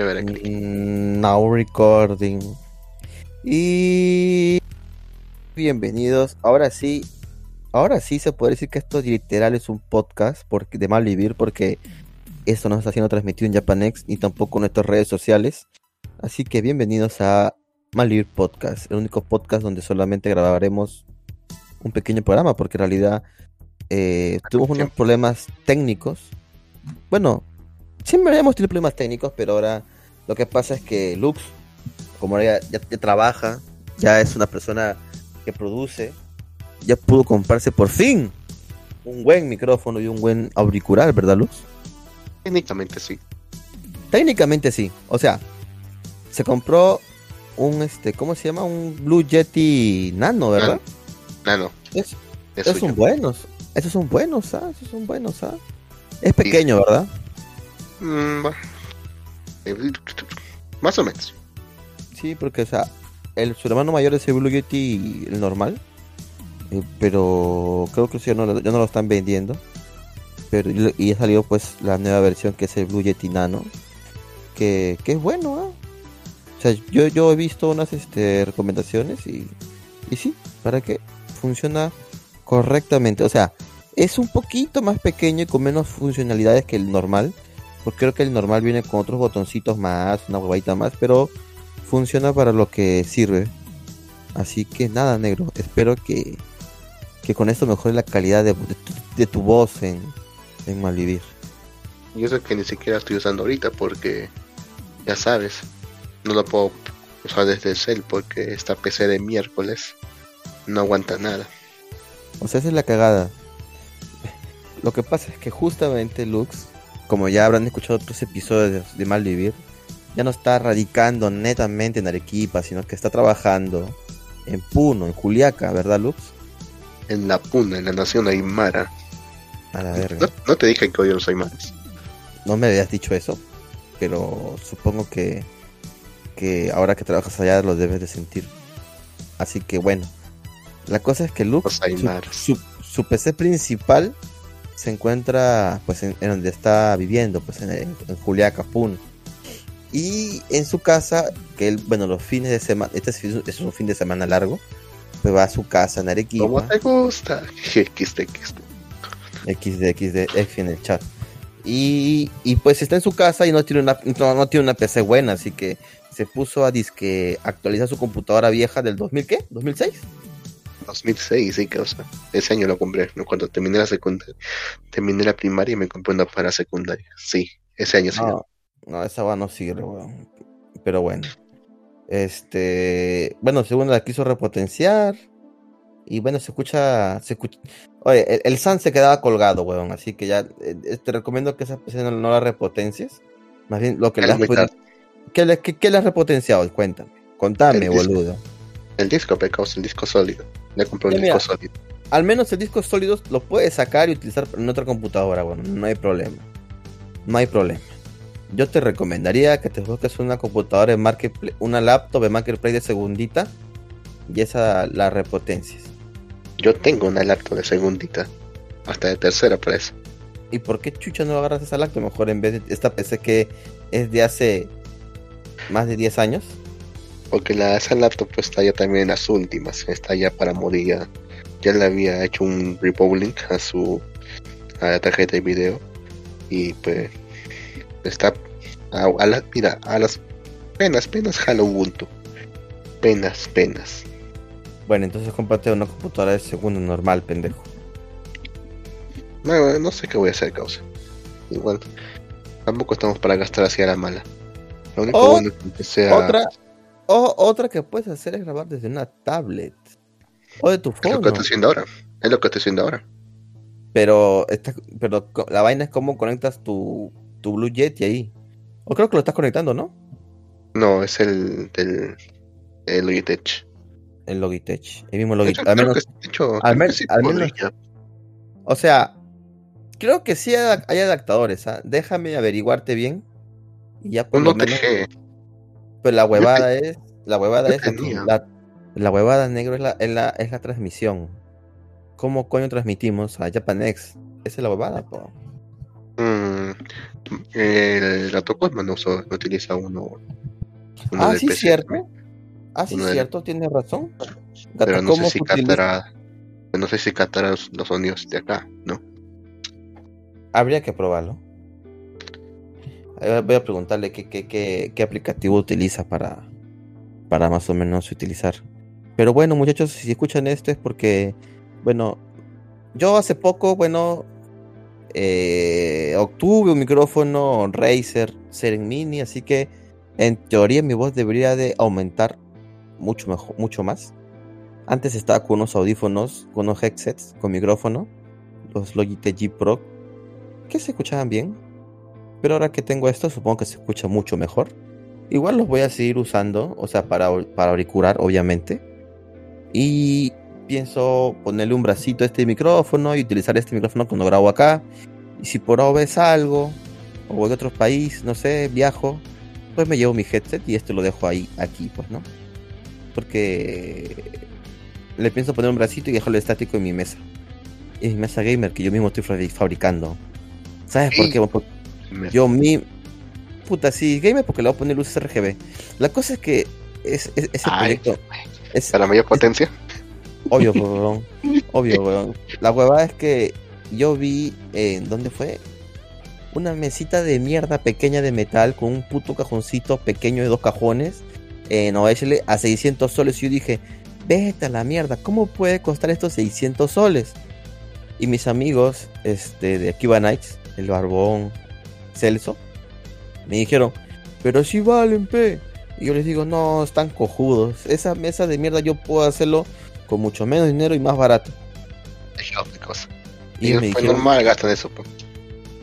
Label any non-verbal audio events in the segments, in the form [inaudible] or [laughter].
Chévere. Mm, Now recording. Y bienvenidos. Ahora sí, ahora sí se puede decir que esto literal es un podcast porque, de mal vivir porque esto no está siendo transmitido en Japanex ni tampoco en nuestras redes sociales. Así que bienvenidos a Malvivir Podcast, el único podcast donde solamente grabaremos un pequeño programa porque en realidad eh, tuvimos unos problemas técnicos. Bueno, siempre habíamos tenido problemas técnicos, pero ahora lo que pasa es que Lux, como ahora ya, trabaja, ya es una persona que produce, ya pudo comprarse por fin un buen micrófono y un buen auricular, ¿verdad, Lux? Técnicamente sí. Técnicamente sí. O sea, se compró un este, ¿cómo se llama? Un Blue Yeti Nano, ¿verdad? No. Es, Es esos son buenos. Esos son buenos, ¿ah? Esos son buenos, ¿ah? Es pequeño, ¿verdad? Mm, Más o menos. Sí, porque, o sea, el, su hermano mayor es el Blue Yeti, el normal. eh, pero creo que ya no, ya no lo están vendiendo. Pero, y ha salido pues la nueva versión que es el Blue Yeti Nano. Que, que es bueno, ¿ah? O sea, yo, yo he visto unas este, recomendaciones y, y sí, para que funciona correctamente. O sea, es un poquito más pequeño y con menos funcionalidades que el normal. Porque creo que el normal viene con otros botoncitos más, una huevadita más, pero funciona para lo que sirve. Así que nada, negro. Espero que, que con esto mejore la calidad de, de tu, de tu voz en, en Malvivir. Y eso que ni siquiera estoy usando ahorita porque, ya sabes, no lo puedo usar desde el cel porque esta PC de miércoles no aguanta nada. O sea, esa es la cagada. [laughs] Lo que pasa es que justamente Lux, como ya habrán escuchado otros episodios de Malvivir, ya no está radicando netamente en Arequipa, sino que está trabajando en Puno, en Juliaca, ¿verdad, Lux? En la puna, en la nación aymara. A la verga. No, no te dije que odio los aymaras. No me habías dicho eso, pero supongo que, que ahora que trabajas allá lo debes de sentir. Así que bueno, la cosa es que Lux, su PC principal se encuentra pues en, en donde está viviendo, pues en, en, Juliaca, Puno. Y en su casa, que él, bueno, los fines de semana, este es, es un fin de semana largo, pues va a su casa en Arequipa. ¿Cómo te gusta? XD, XD. XD, XD, X en el chat. Y, y pues está en su casa y no tiene una no, no tiene una PC buena, así que se puso a disque actualizar su computadora vieja del 2000 ¿qué? ¿2006? 2006, sí, que o sea, ese año lo compré, ¿no? cuando terminé la secundaria, terminé la primaria y me compré una para secundaria, sí, ese año sí. No, no, esa va no sirve, weón. Pero bueno. Este, bueno, según la quiso repotenciar y bueno, se escucha se escucha Oye, el, el Sun se quedaba colgado, weón, así que ya eh, te recomiendo que esa PC no, no la repotencies. Más bien lo que le has. ¿Qué le, qué- qué le has repotenciado? Cuéntame. Contame, El disco. boludo. El disco, pecos, el disco sólido, le compré un Ya, disco sólido. Al menos el disco sólido lo puedes sacar y utilizar en otra computadora, bueno, no hay problema. No hay problema. Yo te recomendaría que te busques una computadora de Marketplace, una laptop de Marketplace de segundita y esa la repotencias. Yo tengo una laptop de segundita, hasta de tercera por eso. ¿Y por qué chucha no agarras esa laptop mejor en vez de esta PC que es de hace más de 10 años? Porque la, esa laptop pues está ya también en las últimas, está ya para morir ya. Ya le había hecho un repowering a su a la tarjeta de video y pues está a, a la, mira, a las penas, penas jala Ubuntu. Penas, penas. Bueno, entonces cómprate una computadora de segundo normal, pendejo. No, no sé qué voy a hacer, causa. Igual, tampoco estamos para gastar así a la mala. Lo único O- bueno es que sea Otra, o, otra que puedes hacer es grabar desde una tablet o de tu es lo que estoy haciendo ahora. Es lo que estoy haciendo ahora. Pero, esta, pero la vaina es cómo conectas tu, tu Blue Yeti ahí. O creo que lo estás conectando, ¿no? No, es el del el Logitech. El Logitech. El mismo Logitech. hecho, Al menos, hecho, al creo men- que sí al menos- o sea, creo que sí hay adaptadores. ¿ah? Déjame averiguarte bien. Y ya por Un lo menos. OTG. Pues la huevada es. La huevada es. la- huevada negro es la, es, la, es la transmisión. ¿Cómo coño transmitimos a Japanex? Esa es la huevada, po. Mm, el gato Cosmo no, usa- no utiliza uno. uno Ah, del sí, PC, cierto. Ah, sí, Uno del- cierto, tiene razón. Pero no sé si captará. No sé si captará los sonidos de acá, ¿no? Habría que probarlo. Eh, Voy a preguntarle qué, qué, qué, qué aplicativo utiliza para, para más o menos utilizar. Pero bueno, muchachos, si escuchan esto es porque, bueno, yo hace poco, bueno, eh, obtuve un micrófono Razer Seren Mini, así que en teoría mi voz debería de aumentar mucho mejor, mucho más. Antes estaba con unos audífonos, con unos headsets, con micrófono, los Logitech G Pro, que se escuchaban bien. Pero ahora que tengo esto, supongo que se escucha mucho mejor. Igual los voy a seguir usando, o sea, para, para auricular, obviamente. Y pienso ponerle un bracito a este micrófono y utilizar este micrófono cuando grabo acá. Y si por ahora ves algo, o voy a otro país, no sé, viajo, pues me llevo mi headset y esto lo dejo ahí, aquí, pues, ¿no? Porque le pienso poner un bracito y dejarlo estático en mi mesa. En mi mesa gamer que yo mismo estoy fabri- fabricando. ¿Sabes por qué? Porque Yo mi puta sí, gamer porque le voy a poner luces RGB. La cosa es que es, es- ese Ay, proyecto es Para mayor potencia. obvio, [laughs] weón. obvio, weón. La huevada es que yo vi en dónde fue una mesita de mierda pequeña de metal con un puto cajoncito pequeño de dos cajones en OHL a 600 soles y yo dije, vete a la mierda, ¿cómo puede costar estos 600 soles? Y mis amigos este, de Akiba Nights, el Barbón, Celso, me dijeron, pero si valen, pe. Y yo les digo, no, están cojudos. Esa mesa de mierda yo puedo hacerlo con mucho menos dinero y más barato. Cosas. Y, Y me fue dijeron, normal gastan eso. pues.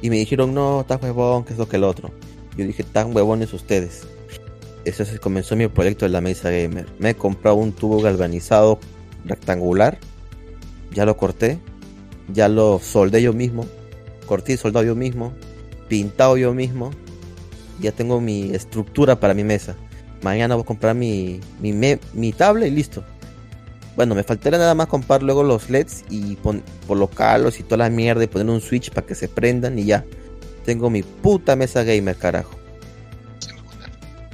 y me dijeron, no, estás huevón, que eso que el otro. Yo dije, tan huevones ustedes. Eso se comenzó mi proyecto de la mesa gamer. Me he comprado un tubo galvanizado rectangular. Ya lo corté. Ya lo soldé yo mismo. Corté y soldado yo mismo. Pintado yo mismo. Ya tengo mi estructura para mi mesa. Mañana voy a comprar mi, mi, me- mi tablet y listo. Bueno, me faltaría nada más comprar luego los LEDs y pon- colocarlos y toda la mierda y poner un switch para que se prendan y ya. Tengo mi puta mesa gamer, carajo.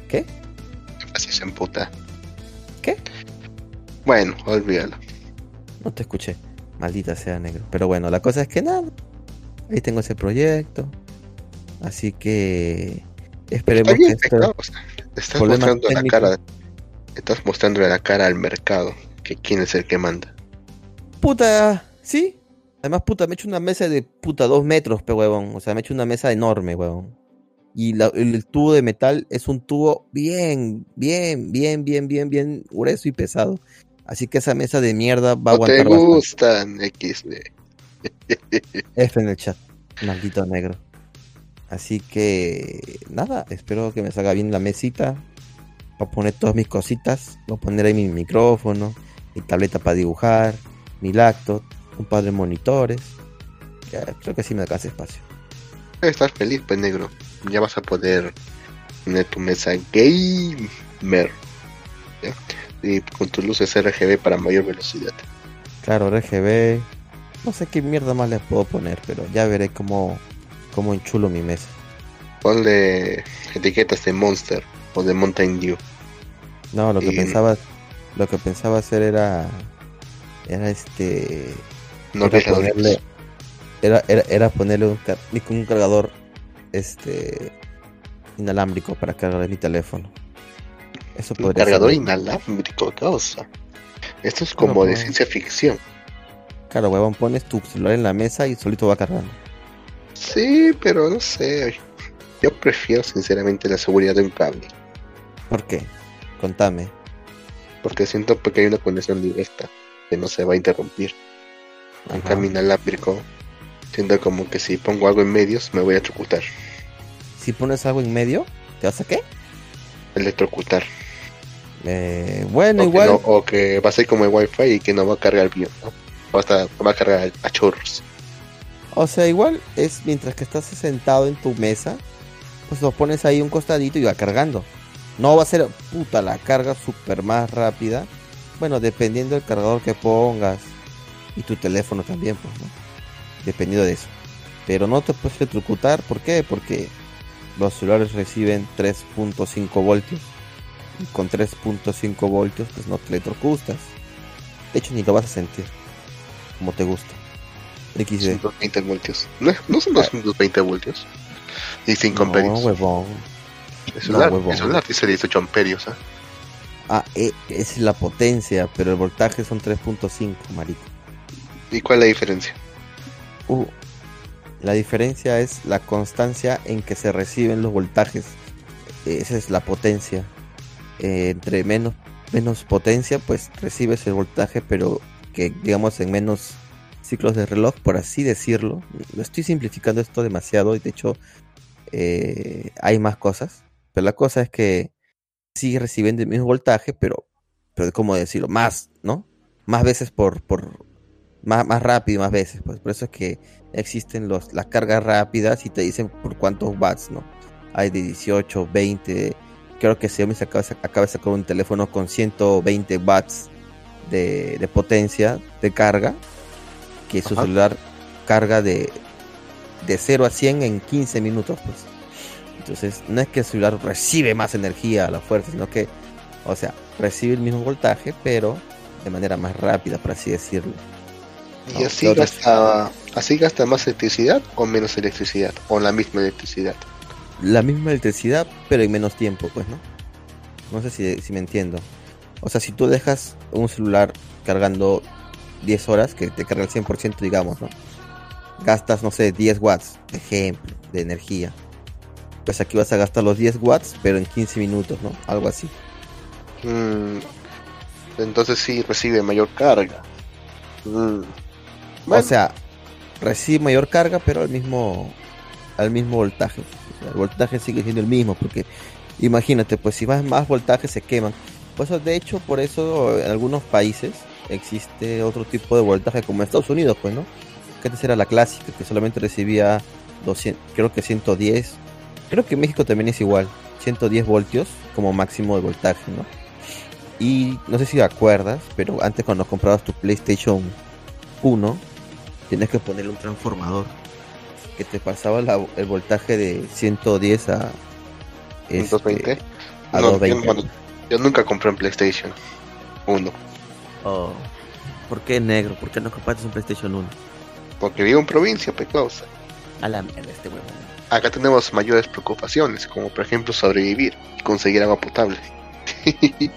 ¿Qué? Así se emputa. ¿Qué? Bueno, olvídalo. No te escuché. Maldita sea negro. Pero bueno, la cosa es que nada. Ahí tengo ese proyecto. Así que esperemos que esto... estás mostrando la cara. Estás mostrando la cara al mercado. Que quién es el que manda. Puta, sí. Además, puta, me he hecho una mesa de puta dos metros, pe huevón. O sea, me he hecho una mesa enorme, huevón. Y la- el, el tubo de metal es un tubo bien, bien, bien, bien, bien, bien grueso y pesado. Así que esa mesa de mierda va a No te aguantar bastante. gustan XD. [laughs] F en el chat. Maldito negro. Así que nada, espero que me salga bien la mesita. Voy a poner todas mis cositas. Voy a poner ahí mi micrófono, mi tableta para dibujar, mi laptop, un par de monitores. Ya, creo que así me alcanza espacio. Estás feliz, pues negro. Ya vas a poder tener tu mesa gamer. ¿ya? Y con tus luces RGB para mayor velocidad. Claro, RGB. No sé qué mierda más les puedo poner, pero ya veré cómo, cómo enchulo mi mesa. Ponle etiquetas de Monster o de Mountain Dew. No, lo que Y- pensaba, lo que pensaba hacer era, era este, No era ponerle, era, era, era ponerle un, car- un cargador este inalámbrico para cargar mi teléfono. Eso Un cargador ser. inalámbrico, cosa. Esto es Claro, como de pues. ciencia ficción. Claro, huevón, pones tu celular en la mesa y solito va cargando. Sí, pero no sé. Yo prefiero sinceramente la seguridad de un cable. ¿Por qué? Contame. Porque siento que hay una conexión directa que no se va a interrumpir. En Ajá. cambio inalámbrico, siento como que si pongo algo en medios me voy a electrocutar. Si pones algo en medio, ¿te vas a qué? Electrocutar. Eh, bueno, o, igual. Que no- o que va a ser como el wifi y que no va a cargar bien. ¿no? Va, a estar- va a cargar a chorros. O sea, igual es mientras que estás sentado en tu mesa, pues lo pones ahí un costadito y va cargando. No va a ser puta la carga súper más rápida. Bueno, dependiendo del cargador que pongas y tu teléfono también, pues, ¿no? Dependiendo de eso. Pero no te puedes electrocutar, ¿por qué? Porque los celulares reciben 3.5 voltios. Y con 3.5 voltios, pues no te electrocutas. De hecho, ni lo vas a sentir. Como te gusta. XD. 220 voltios. No, no son 220 voltios. Y 5 no, amperios. huevón. Es no, un lar- huevón. es dice 18 amperios. ¿ah? Ah, eh, esa es la potencia, pero el voltaje son 3.5, marico. ¿Y cuál es la diferencia? Uh, la diferencia es la constancia en que se reciben los voltajes. Esa es la potencia. Eh, entre menos, menos potencia, pues recibes el voltaje, pero que digamos en menos ciclos de reloj, por así decirlo. Lo estoy simplificando esto demasiado y de hecho eh, hay más cosas. Pero la cosa es que sigue recibiendo el mismo voltaje, pero, pero ¿cómo decirlo? Más, ¿no? Más veces por, por más, más rápido, más veces. Pues por eso es que existen los, las cargas rápidas y te dicen por cuántos watts, ¿no? Hay de 18, 20. Creo que Xiaomi se acaba, acaba de sacar un teléfono con 120 watts de, de potencia de carga. Que su celular carga de, de 0 a 100 en 15 minutos, pues. Entonces, no es que el celular recibe más energía a la fuerza, sino que, o sea, recibe el mismo voltaje, pero de manera más rápida, por así decirlo. ¿Y No, así ¿qué otras- gasta, así gasta más electricidad o menos electricidad? ¿O la misma electricidad? La misma electricidad, pero en menos tiempo, pues, ¿no? No sé si, si me entiendo. O sea, si tú dejas un celular cargando 10 horas, que te carga el 100%, digamos, ¿no? Gastas, no sé, 10 watts, ejemplo, de energía. Pues aquí vas a gastar los 10 watts, pero en 15 minutos, ¿no? Algo así. Mm, entonces sí recibe mayor carga. Mm, O sea, recibe mayor carga, pero al mismo al mismo voltaje. El voltaje sigue siendo el mismo, porque imagínate, pues si más, más voltaje se queman. Pues de hecho, por eso en algunos países existe otro tipo de voltaje, como en Estados Unidos, pues, ¿no? Que antes era la clásica, que solamente recibía 200, creo que 110. Creo que en México también es igual, 110 voltios como máximo de voltaje, ¿no? Y no sé si acuerdas, pero antes cuando comprabas tu PlayStation 1, tienes que ponerle un transformador que te pasaba la- el voltaje de 110 a, este, 220. a No, 220. yo, bueno, yo nunca compré un PlayStation 1 Oh, ¿Por qué negro? ¿Por qué no compraste un PlayStation 1? porque vivo en provincia, pues causa. A la mierda este huevón. Acá tenemos mayores preocupaciones, como por ejemplo sobrevivir y conseguir agua potable. [laughs]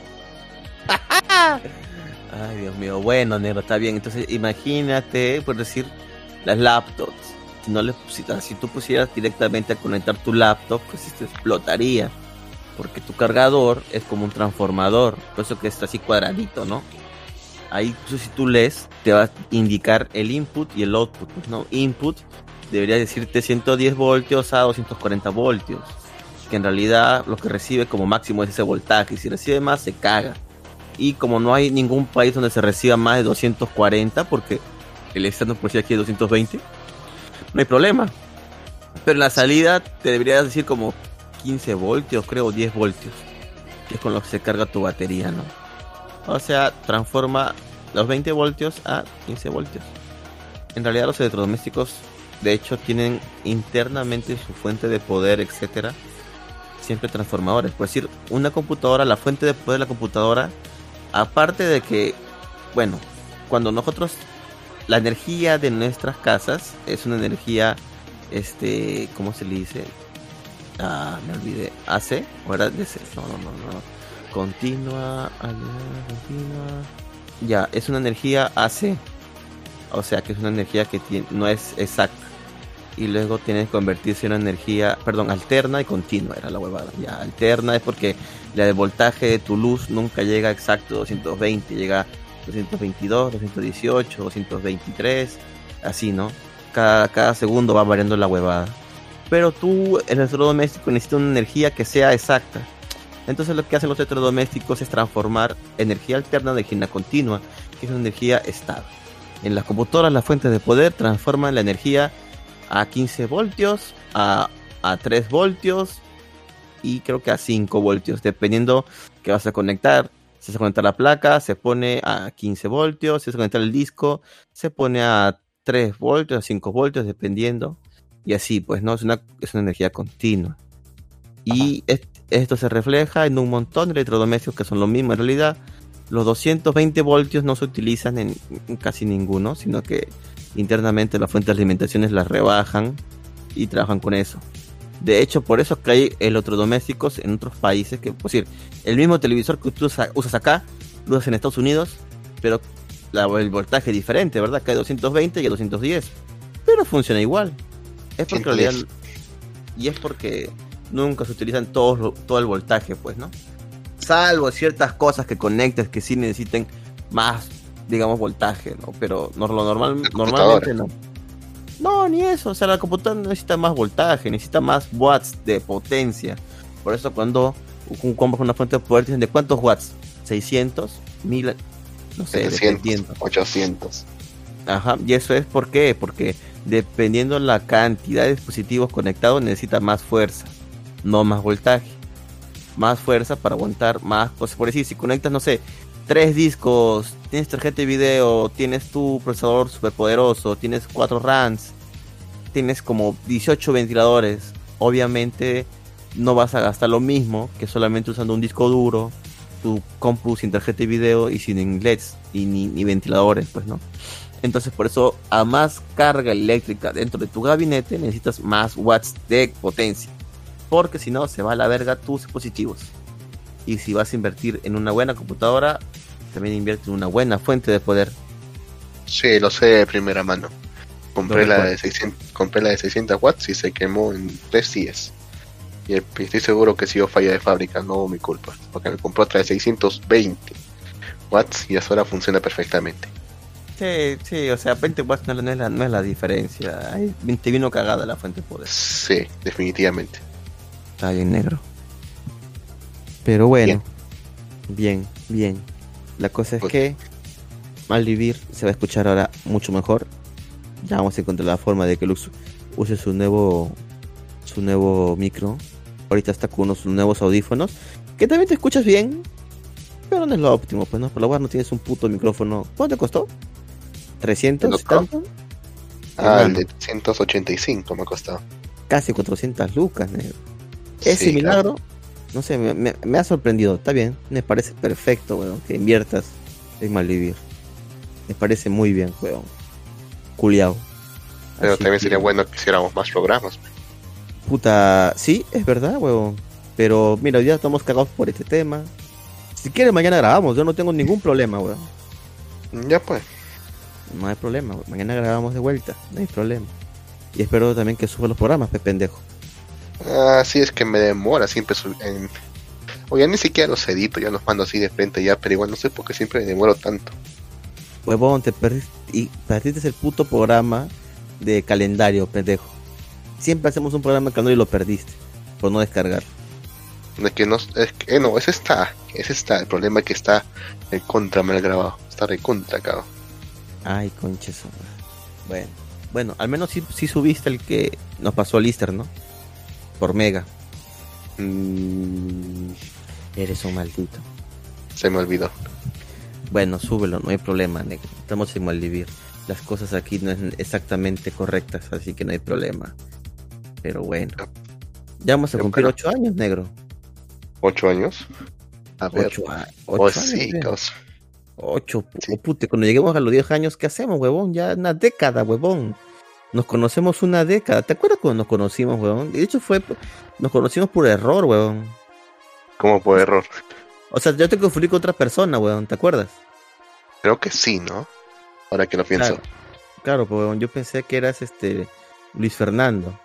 Ay, Dios mío. Bueno, negro, está bien. Entonces, imagínate, por decir, las laptops. Si, no le, pusieras- si tú pusieras directamente a conectar tu laptop, pues esto explotaría. Porque tu cargador es como un transformador. Por eso que está así cuadradito, ¿no? Ahí, si tú lees, te va a indicar el input y el output. pues, ¿no? Input debería decirte 110 voltios a 240 voltios. Que en realidad lo que recibe como máximo es ese voltaje. Y si recibe más, se caga. Y como no hay ningún país donde se reciba más de 240, porque el estándar por decir aquí es 220, no hay problema. Pero en la salida te debería decir como 15 voltios, creo, 10 voltios, que es con lo que se carga tu batería, ¿no? O sea, transforma los 20 voltios a 15 voltios. En realidad los electrodomésticos, de hecho, tienen internamente su fuente de poder, etcétera, siempre transformadores. Por decir, una computadora, la fuente de poder de la computadora aparte de que, bueno, cuando nosotros, la energía de nuestras casas es una energía, este, ¿cómo se le dice? Ah, me olvidé, AC, DC, no, no, no, no, continua, continua, ya, es una energía AC, o sea que es una energía que tiene, no es exacta. Y luego tiene que convertirse en una energía, perdón, alterna y continua, era la huevada. Ya, alterna es porque la de voltaje de tu luz nunca llega exacto a 220, llega a 222, 218, 223, así, ¿no? Cada, cada segundo va variando la huevada. Pero tú, el electrodoméstico, necesita una energía que sea exacta. Entonces lo que hacen los electrodomésticos es transformar energía alterna de energía continua, que es una energía estable. En las computadoras, las fuentes de poder transforman la energía a 15 voltios, a, a 3 voltios, y creo que a 5 voltios, dependiendo que vas a conectar. Si vas a conectar la placa, se pone a 15 voltios. Si vas a conectar el disco, se pone a 3 voltios, a 5 voltios, dependiendo. Y así, pues, ¿no? Es una, es una energía continua. Y esto se refleja en un montón de electrodomésticos que son lo mismo. En realidad, los 220 voltios no se utilizan en, casi ninguno, sino que internamente las fuentes de alimentación las rebajan y trabajan con eso. De hecho, por eso que hay electrodomésticos en otros países que, pues decir, el mismo televisor que tú usas acá, lo usas en Estados Unidos, pero el voltaje es diferente, ¿verdad? Que hay 220 y hay 210. Pero funciona igual. Es porque en realidad, y es porque nunca se utilizan todo, todo el voltaje, pues, ¿no? Salvo ciertas cosas que conectes que sí necesiten más, digamos, voltaje, ¿no? Pero no, lo normal, normalmente no. No, ni eso. O sea, la computadora necesita más voltaje, necesita más watts de potencia. Por eso cuando compras una fuente de poder dicen de cuántos watts, 600, 1000, no sé, 700, 800. Ajá, y eso es por qué, porque dependiendo la cantidad de dispositivos conectados necesita más fuerza, no más voltaje. Más fuerza para aguantar más cosas. Por decir, si conectas, no sé, tres discos, tienes tarjeta de video, tienes tu procesador superpoderoso, tienes cuatro RAMs, tienes como 18 ventiladores, obviamente no vas a gastar lo mismo que solamente usando un disco duro, tu compu sin tarjeta de video y sin LEDs y ni, ventiladores, pues no. Entonces por eso a más carga eléctrica dentro de tu gabinete necesitas más watts de potencia. Porque si no se va a la verga tus dispositivos. Y si vas a invertir en una buena computadora, también invierte en una buena fuente de poder. Sí, lo sé de primera mano. Compré, la de, 600, compré la de 600 watts y se quemó en 3 días. Y estoy seguro que si yo falla de fábrica, no mi culpa. Porque me compró otra de 620 watts y ahora funciona perfectamente. Sí, sí, o sea, 20 watts no, es, la, no es la diferencia. Ahí te vino cagada la fuente de poder. Sí, definitivamente. Está bien negro. Pero bueno, bien, bien. La cosa es que Malvivir se va a escuchar ahora mucho mejor. Ya vamos a encontrar la forma de que Lux use su nuevo su nuevo micro. Ahorita está con unos nuevos audífonos. Que también te escuchas bien. Pero no es lo óptimo, pues no. Por lo menos no tienes un puto micrófono. ¿Cuánto costó? ¿300 tanto? Ah, el de 385 me ha costado. Casi 400 lucas, Ese milagro no sé, me, ha sorprendido. Está bien, me parece perfecto, weón, que inviertas en Malvivir. Me parece muy bien, weón. Culiao. Pero también sería bueno que hiciéramos más programas. Puta, sí, es verdad, weón. Pero mira, ya estamos cagados por este tema. Si quieres, mañana grabamos. Yo no tengo ningún problema, weón. Ya pues. No hay problema, weón. Mañana grabamos de vuelta. No hay problema. Y espero también que suba los programas, pe pendejo. Ah, sí, es que me demora siempre en... O ya ni siquiera los edito, ya los mando así de frente ya, pero igual no sé por qué siempre me demoro tanto. Huevón, te perdiste, y perdiste el puto programa de calendario, pendejo. Siempre hacemos un programa de calendario y lo perdiste, por no descargar. Es que no, es que, eh, no, ese está, ese está, el problema es que está en contra mal grabado, está de contra, cabrón. Ay, conches, bueno. Bueno, al menos sí, sí subiste el que nos pasó al Easter, ¿no? Por mega. Mm, eres un maldito. Se me olvidó. Bueno, súbelo, no hay problema, negro. Estamos en Maldivir. Las cosas aquí no es exactamente correctas, así que no hay problema. Pero bueno. Ya vamos a cumplir ocho años, negro. ¿Ocho años? A ver. Ocho, oh, años. Ocho. Oh, cuando lleguemos a los diez años, ¿qué hacemos, huevón? Ya una década, huevón. Nos conocemos una década. ¿Te acuerdas cuando nos conocimos, weón? De hecho, fue. Nos conocimos por error, weón. ¿Cómo por error? O sea, yo te confundí con otra persona, weón. ¿Te acuerdas? Creo que sí, ¿no? Ahora que lo pienso. Claro, pues, weón. Yo pensé que eras este. Luis Fernando.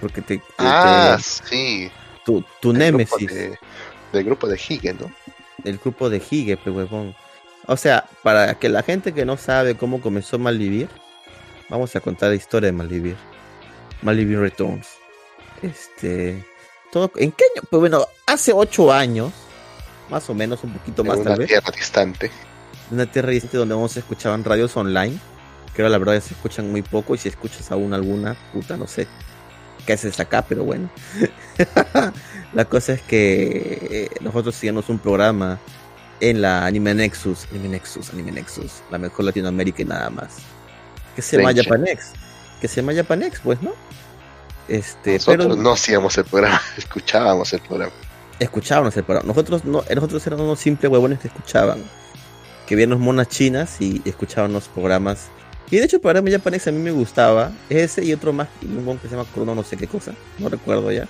Porque te. ah, sí. Tu, tu némesis. del grupo de Hige, ¿no? El grupo de Hige, pues, weón. O sea, para que la gente que no sabe cómo comenzó Malvivir vamos a contar la historia de Malvivir. Malvivir Returns. Este. Todo, ¿En qué año? Pues bueno, hace ocho años, más o menos, un poquito más tal vez. Una tierra distante. Una tierra distante donde vamos a escuchaban radios online. Que ahora la verdad se escuchan muy poco. Y si escuchas aún alguna, puta, no sé. ¿Qué haces acá? Pero bueno. [laughs] la cosa es que nosotros hicimos un programa en la Anime Nexus. Anime Nexus, Anime Nexus. La mejor Latinoamérica y nada más que se llama Japanex. Que se llama Japanex, pues, ¿no? Este, Nosotros pero no hacíamos el programa, [laughs] escuchábamos el programa. escuchábamos el programa. Nosotros no, nosotros éramos unos simples huevones que escuchaban. Que veían monas chinas y escuchaban los programas. Y de hecho el programa japonés a mí me gustaba. Ese y otro más, un que se llama Chrono no sé qué cosa. No recuerdo ya.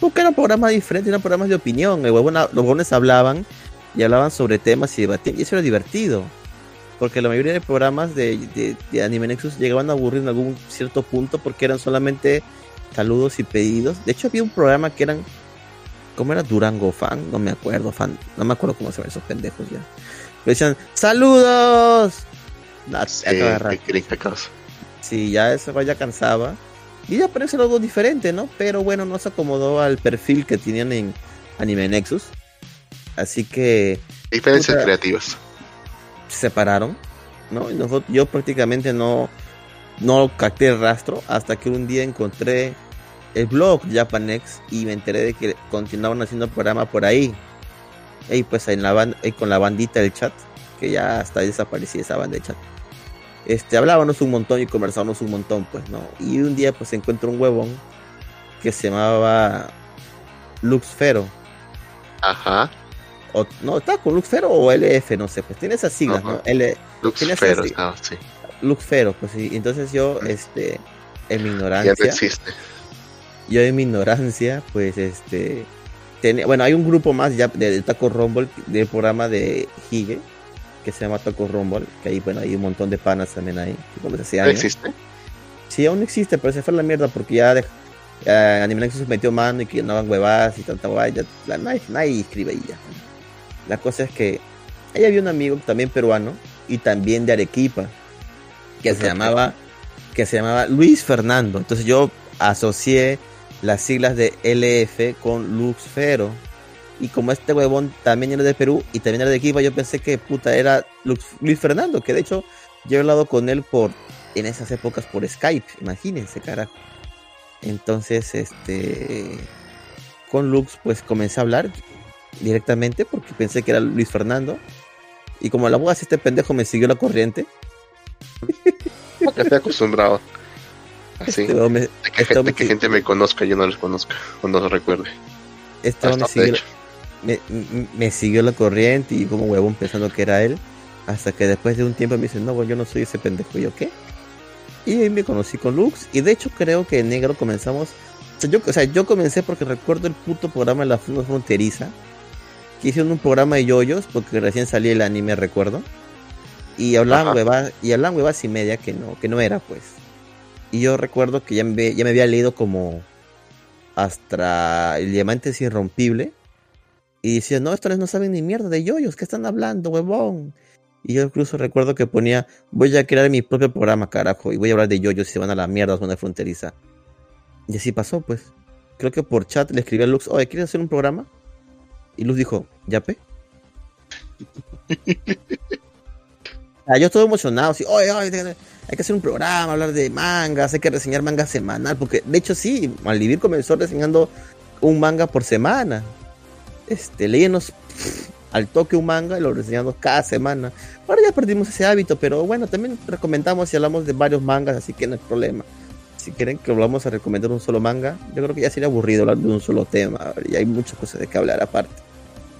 Porque eran programas diferentes, eran programas de opinión. El huevón- los huevones hablaban y hablaban sobre temas y debatían. Y eso era divertido. Porque la mayoría de programas de, de, de Anime Nexus llegaban a aburrir en algún cierto punto porque eran solamente saludos y pedidos. De hecho había un programa que eran ¿Cómo era Durango fan? No me acuerdo, fan. No me acuerdo cómo se llaman esos pendejos ya. Pero decían, ¡Saludos! Nah, Sí, qué cosa. Sí, ya eso ya cansaba. Y ya parece algo diferente, ¿no? Pero bueno, no se acomodó al perfil que tenían en Anime Nexus. Así que Diferencias Puta. creativas. Se separaron, ¿no? Y nosotros- yo prácticamente no, no capté el rastro hasta que un día encontré el blog Japanex y me enteré de que continuaban haciendo programa por ahí. Y pues en la banda, con la bandita del chat, que ya hasta desaparecía esa banda de chat. Este, hablábamos un montón y conversábamos un montón, pues, ¿no? Y un día pues encuentro un huevón que se llamaba Luxfero. Ajá. O, no, estaba con Luxfero o LF, no sé, pues tiene esas siglas, Ajá. ¿no? L, Lux Tienes Fero, así. ah, sí. Luxfero, pues sí. Entonces yo, este, en mi Ya ignorancia, no existe. yo en mi ignorancia, pues este, tenía, bueno, hay un grupo más ya de, de Taco Rumble, del programa de Hige, que se llama Taco Rumble, que ahí, bueno, hay un montón de panas también ahí, que ¿No existe? Sí, aún existe, pero se fue a la mierda porque ya de, eh, Anime Nexus metió mano y que no hagan huevadas y tanta huevada, ya, nadie, nadie escribe ahí ya. La cosa es que ahí había un amigo también peruano y también de Arequipa que se llamaba que se llamaba Luis Fernando. Entonces yo asocié las siglas de LF con Luxfero. Y como este huevón también era de Perú y también era de Arequipa, yo pensé que puta era Lux- Luis Fernando, que de hecho yo he hablado con él por en esas épocas por Skype, imagínense, carajo. Entonces, este con Lux pues comencé a hablar directamente porque pensé que era Luis Fernando. Y como la voz este pendejo me siguió la corriente, estoy acostumbrado. Así. [laughs] este me, De que, este gente, que gente me conozca, yo no les conozca. O no los recuerde. este me siguió, hecho. me, siguió la corriente y como huevón pensando que era él. Hasta que después de un tiempo me dice, no, güey, yo no soy ese pendejo. Y yo, ¿qué? Y ahí me conocí con Lux. Y de hecho creo que en negro comenzamos. O sea, yo, o sea, yo comencé porque recuerdo el puto programa de la Funda Fronteriza. Que hicieron un programa de yoyos, porque recién salía el anime, recuerdo. Y hablaban Ajá. huevadas, y hablaban y media que no, que no era, pues. Y yo recuerdo que ya me, ya me había leído como hasta el diamante es irrompible. Y decía, no, estos no saben ni mierda de yoyos, ¿qué están hablando, huevón? Y yo incluso recuerdo que ponía, voy a crear mi propio programa, carajo, y voy a hablar de yoyos y se van a la mierda, zona fronteriza. Y así pasó, pues. Creo que por chat le escribí a Lux, oye, ¿quieres hacer un programa? Y Lux dijo, ¿ya pe? [laughs] Ah, yo estoy emocionado, sí, oye, oye, hay que hacer un programa, hablar de mangas, hay que reseñar manga semanal, porque de hecho sí, Malvivir comenzó reseñando un manga por semana. Este, pff, al toque un manga y lo reseñamos cada semana. Ahora ya perdimos ese hábito, pero bueno, también recomendamos y hablamos de varios mangas, así que no hay problema. Si quieren que volvamos a recomendar un solo manga, yo creo que ya sería aburrido hablar de un solo tema, y hay muchas cosas de que hablar aparte.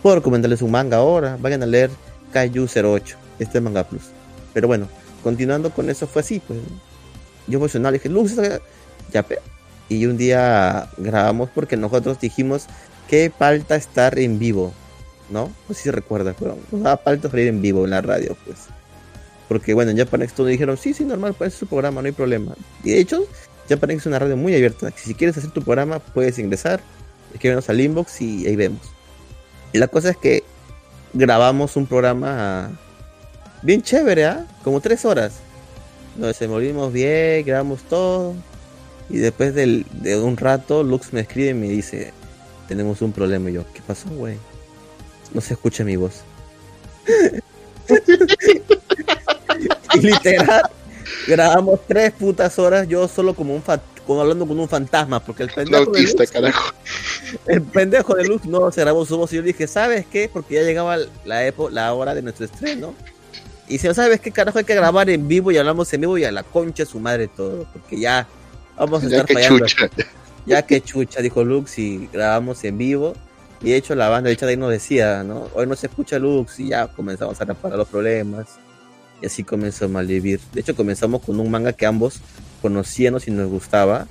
Puedo recomendarles un manga ahora, vayan a leer Kaiju 08, este es Manga Plus. Pero bueno, continuando con eso fue así, pues. Yo emocional dije, Luz, ya. Y un día grabamos porque nosotros dijimos que falta estar en vivo, ¿no? Sé si recuerdas, pero nos daba falta salir en vivo en la radio, pues. Porque bueno, en Japanex todos dijeron, sí, sí, normal, puedes hacer tu programa, no hay problema. Y de hecho, Japanex es una radio muy abierta. Si quieres hacer tu programa, puedes ingresar, escríbenos al inbox y ahí vemos. Y la cosa es que grabamos un programa bien chévere, ¿ah? Como tres horas. Nos desenvolvimos bien, grabamos todo. Y después del- de un rato, Lux me escribe y me dice, tenemos un problema. Y yo, ¿qué pasó, güey? No se escucha mi voz. [laughs] y literal, grabamos tres putas horas, yo solo como un como hablando con un fantasma, porque el pendejo, de carajo. el pendejo de Lux no se grabó su voz. Y yo dije, ¿sabes qué? Porque ya llegaba la, epo- la hora de nuestro estreno. Y si no sabes qué carajo hay que grabar en vivo y hablamos en vivo y a la concha su madre todo, porque ya vamos a Ya estar que fallando. chucha. Ya que chucha, dijo Lux, y grabamos en vivo. Y de hecho la banda de ahí nos decía, ¿no? Hoy no se escucha Lux y ya comenzamos a reparar los problemas. Y así comenzó a malvivir. De hecho comenzamos con un manga que ambos conocíamos y nos gustaba.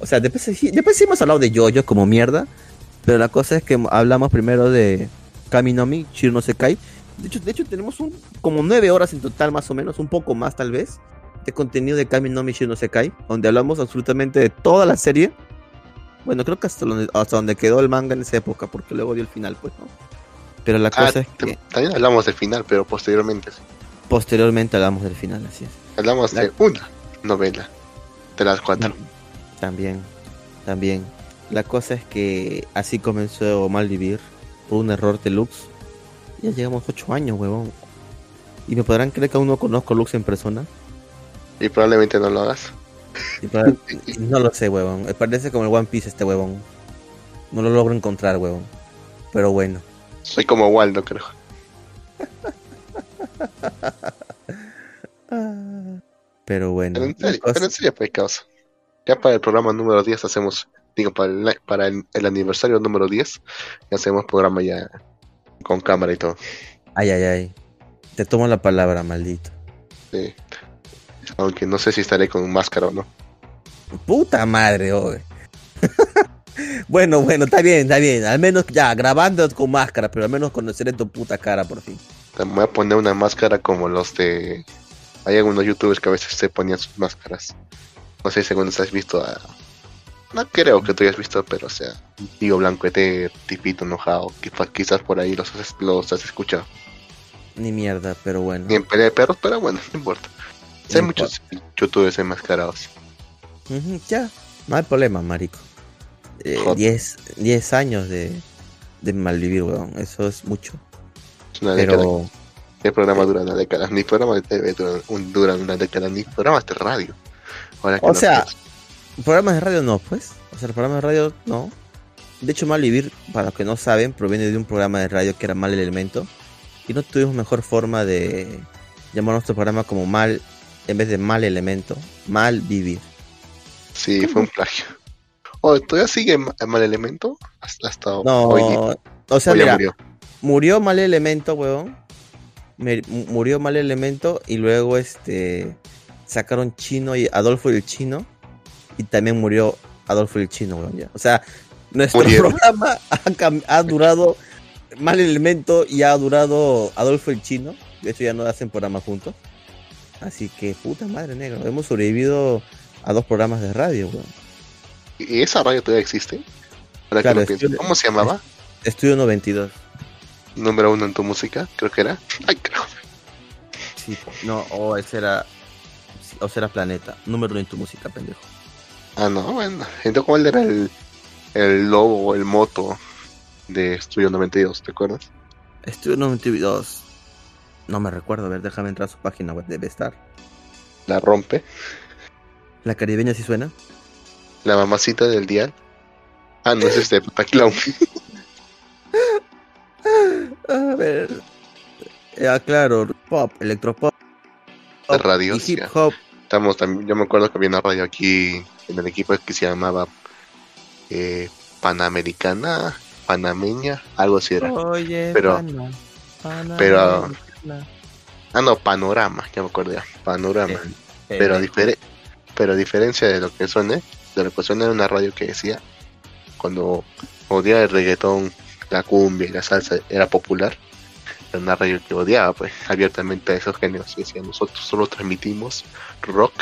O sea, después, después hemos hablado de Jojo como mierda. Pero la cosa es que hablamos primero de Kaminomi, Shiro no Sekai. De hecho, de hecho tenemos un, como nueve horas en total más o menos, un poco más tal vez, de contenido de Kaminomi Shiro no Sekai, donde hablamos absolutamente de toda la serie bueno, creo que hasta donde, hasta donde quedó el manga en esa época, porque luego dio el final, pues, ¿no? Pero la cosa ah, es que. También hablamos del final, pero posteriormente sí. Posteriormente hablamos del final, así es. Hablamos de una novela, de las cuatro. También, también. La cosa es que así comenzó Malvivir, por un error de Lux. Ya llegamos ocho años, huevón. ¿Y me podrán creer que aún no conozco a Lux en persona? Y probablemente no lo hagas [laughs] no lo sé, huevón. Parece como el One Piece este huevón. No lo logro encontrar, huevón. Pero bueno. Soy como Waldo, creo. [laughs] pero bueno. Pero en serio, pues, Ya para el programa número 10 hacemos, digo, para el, para el, aniversario número 10, hacemos programa ya con cámara y todo. Ay, ay, ay. Te tomo la palabra, maldito. Sí. Aunque no sé si estaré con máscara o no. Puta madre, oye. [laughs] bueno, bueno, está bien, está bien. Al menos ya, grabando con máscara, pero al menos conoceré tu puta cara por fin. Voy a poner una máscara como los de. Hay algunos youtubers que a veces se ponían sus máscaras. No sé si según has visto a. No creo que tú hayas visto, pero o sea, tío blanco este tipito enojado, quizás por ahí los has, los has escuchado. Ni mierda, pero bueno. Ni en pelea de perros, pero bueno, no importa hay muchos youtubers enmascarados. ya, no hay problema, marico. 10 eh, años de, de malvivir, weón. Eso es mucho. Una Pero... ¿Qué programa eh, dura una década? Ni programas de TV duran, una década, ni programas de radio. o sea, programas de radio no, pues. O sea, los programas de radio no. De hecho, Malvivir, para los que no saben, proviene de un programa de radio que era Mal Elemento. Y no tuvimos mejor forma de llamar nuestro programa como Mal en vez de mal elemento, mal vivir. Sí, fue un plagio. Oh, ¿Todavía sigue mal elemento? Hasta, hasta no, hoy, o sea, mira, murió. Mal elemento, weón. murió mal elemento y luego este sacaron chino y Adolfo y el chino y también murió Adolfo y el chino, weón. Ya. O sea, nuestro [laughs] programa ha, ha durado mal elemento y ha durado Adolfo el chino. De hecho ya no hacen programa juntos. Así que, puta madre negro, hemos sobrevivido a dos programas de radio, weón. ¿Y esa radio todavía existe? ¿Cómo se llamaba? Estudio 92. Número uno en tu música, creo que era. Ay, creo. Sí, no, o ese era. O será Planeta. Número uno en tu música, pendejo. Ah, no, bueno. Entonces, ¿cuál era el, el lobo o el moto de Estudio 92? ¿Te acuerdas? Estudio 92. No me recuerdo, a ver, déjame entrar a su página web, debe estar. La rompe. ¿La caribeña sí suena? La mamacita del dial. Ah, no, es este, Clown. [laughs] a ver. Ya, claro, pop, electropop. Radio. hip hop. Estamos también, yo me acuerdo que había una radio aquí en el equipo que se llamaba eh, Panamericana, Panameña, algo así era. Oye, pero, pero Ah, no, Panorama, ya me acordé, Panorama. pero, a pero diferencia de lo que suene, de lo que suena en una radio que decía, cuando odiaba el reggaetón, la cumbia y la salsa era popular, era una radio que odiaba pues abiertamente a esos géneros y decía, nosotros solo transmitimos rock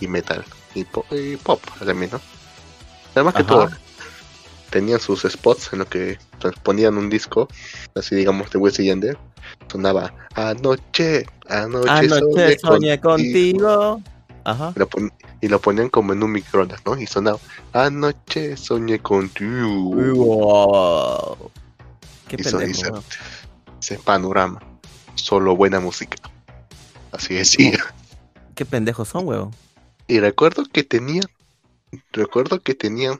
y metal y pop, y pop también, ¿no? Además que todo, tenían sus spots en los que ponían un disco, así digamos de Wesley Yandel, sonaba anoche, anoche, anoche soñé, contigo. Ajá. Y lo, ponían como en un microondas, ¿no? Y sonaba anoche soñé contigo. Wow. Qué pendejo, ese panorama, solo buena música. Así decía. Qué pendejos son, huevo. Y recuerdo que tenían, recuerdo que tenían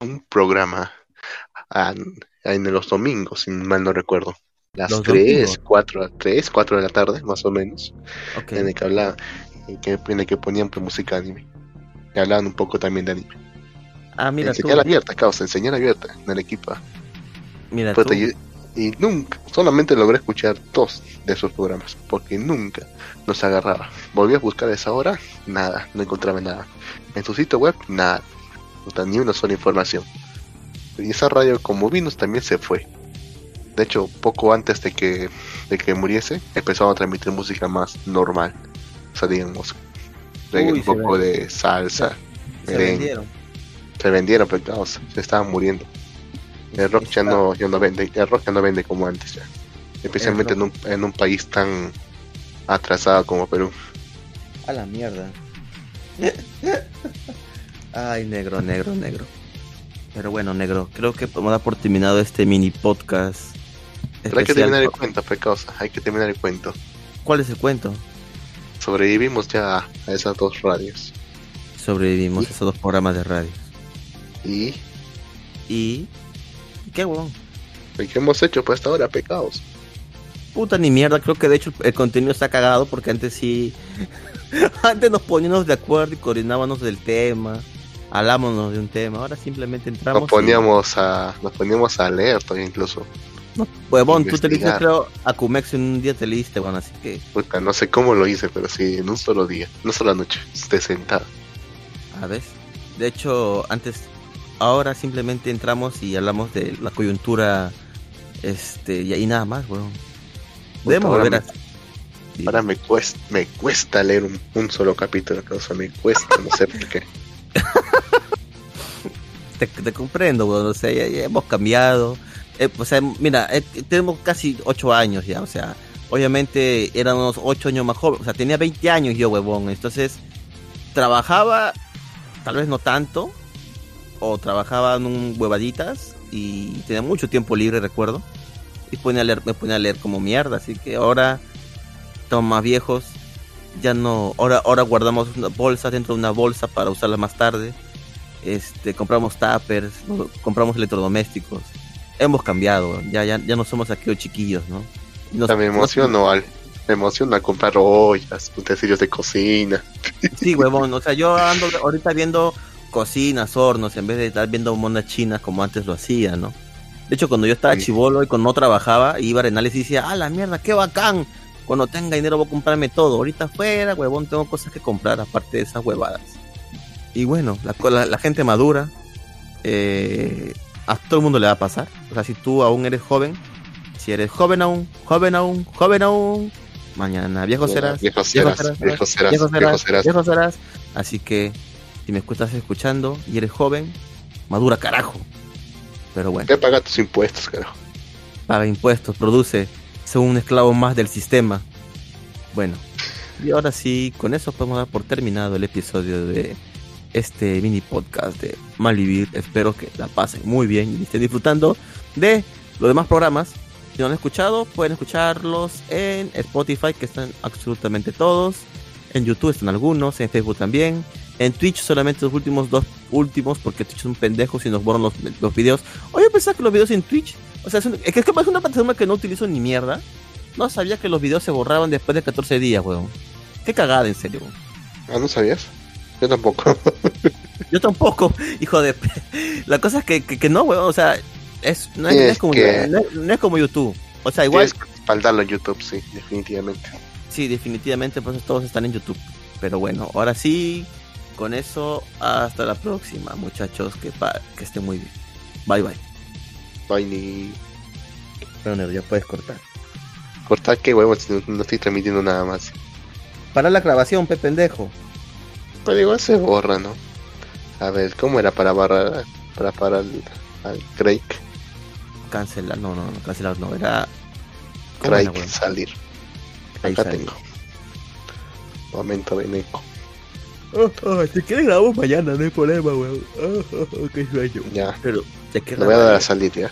un programa en los domingos, si mal no recuerdo. Las 3, 4, 3, 4 de la tarde, más o menos. En el que hablaban, en, que, en el que ponían pues, música anime. Y hablaban un poco también de anime. Ah, mira en señal tú. abierta, causa, en señal abierta, en Arequipa. Mira tú. y, nunca, solamente logré escuchar dos de esos programas, porque nunca nos agarraba. Volví a buscar a esa hora, nada, no encontraba nada. En su sitio web, nada, ni una sola información. Y esa radio como Vinos también se fue. De hecho, poco antes de que, de que muriese, empezaron a transmitir música más normal. O sea, digamos, reggae, Uy, un poco de salsa. Se merengue. vendieron. Se vendieron, pero claro, se se estaban muriendo. El rock ya no, ya no vende, el rock ya no vende como antes ya. Especialmente en un, en un país tan atrasado como Perú. A la mierda. [laughs] Ay, negro, negro, negro. Pero bueno, negro, creo que podemos dar por terminado este mini podcast. Pero hay que terminar el cuento, pecados. Hay que terminar el cuento. ¿Cuál es el cuento? Sobrevivimos ya a esas dos radios. Sobrevivimos ¿Y? a esos dos programas de radio. Y Y... ¿Qué huevón? ¿y ¿qué hemos hecho pues hasta ahora, pecados? Puta ni mierda, creo que de hecho el contenido está cagado porque antes sí... [laughs] antes nos poníamos de acuerdo y coordinábamos del tema. Hablámonos de un tema. Ahora simplemente entramos... Nos y- poníamos a, nos poníamos a leer todavía incluso. No, huevón, tú te leíste creo a Cumex en un día te leíste, bueno, así que... Puta, no sé cómo lo hice, pero sí, en un solo día, una sola noche, de sentado. A ver. De hecho, antes, ahora simplemente entramos y hablamos de la coyuntura, este, y ahí nada más, weón. Debemos volver a... Ahora me cuesta, me cuesta leer un, un solo capítulo, causa, me cuesta, no sé por qué. [laughs] Te, te comprendo, weón, o sea, ya, ya hemos cambiado. Eh, o sea, mira, eh, tenemos casi ocho años ya, o sea, obviamente eran unos ocho años más jóvenes, o sea, tenía 20 años yo, huevón, entonces trabajaba, tal vez no tanto, o trabajaba en un huevaditas y tenía mucho tiempo libre, recuerdo, y ponía leer, me ponía a leer como mierda, así que ahora estamos más viejos, ya no, ahora, ahora guardamos una bolsa dentro de una bolsa para usarla más tarde, este, compramos tuppers, compramos electrodomésticos, hemos cambiado, ya, ya, ya no somos aquellos chiquillos, ¿no? Nos- O sea, me emociono al, me emociona comprar ollas, utensilios de cocina. Sí, [laughs] huevón, o sea, yo ando ahorita viendo cocinas, hornos, en vez de estar viendo monas chinas como antes lo hacía, ¿no? De hecho, cuando yo estaba chivolo y cuando no trabajaba, iba a Arenales y decía, ah, la mierda, qué bacán. Cuando tenga dinero voy a comprarme todo. Ahorita afuera, huevón, tengo cosas que comprar aparte de esas huevadas. Y bueno, la, la, la gente madura, eh, a todo el mundo le va a pasar. O sea, si tú aún eres joven, si eres joven aún, joven aún, joven aún, mañana viejo serás. Viejo serás, viejo serás, viejo serás, viejo serás. Así que si me estás escuchando y eres joven, madura carajo. Pero bueno, Ya paga tus impuestos, carajo. paga impuestos, produce, ser un esclavo más del sistema. Bueno, y ahora sí, con eso podemos dar por terminado el episodio de este mini podcast de Malvivir. Espero que la pasen muy bien y estén disfrutando de los demás programas. Si no han escuchado, pueden escucharlos en Spotify, que están absolutamente todos. En YouTube están algunos, en Facebook también. En Twitch solamente los últimos dos últimos, porque Twitch es un pendejo si nos borran los, los videos. Oye, pensaba que los videos en Twitch, o sea, es, un- es que es una plataforma que no utilizo ni mierda. No sabía que los videos se borraban después de 14 días, weón. Qué cagada, en serio. Ah, ¿no sabías? Yo tampoco. [laughs] Yo tampoco, hijo de... pe- La cosa es que, que, que no, weón, o sea, es, no, es, como, que- no es- no es como YouTube. O sea, igual, Tienes que respaldarlo en YouTube, sí, definitivamente. sí, definitivamente, pues todos están en YouTube. Pero bueno, ahora sí, con eso, hasta la próxima, muchachos, que, pa- que estén muy bien. Bye, bye. Hay ni Bueno, ya puedes cortar. cortar que huevos, si no, no estoy transmitiendo nada más. Para la grabación, pe pendejo. Pero igual se borra, ¿no? A ver, ¿cómo era para barrar para parar al, al Craig? Cancelar, no, no, no, cancelar, no, era... ¿cómo era, Craig weón? salir. Ahí Acá sale. tengo. Momento de eco. si quieres grabamos mañana, no hay problema, weón. qué sueño. Ya, Pero, ¿de qué le voy a dar a salir ya.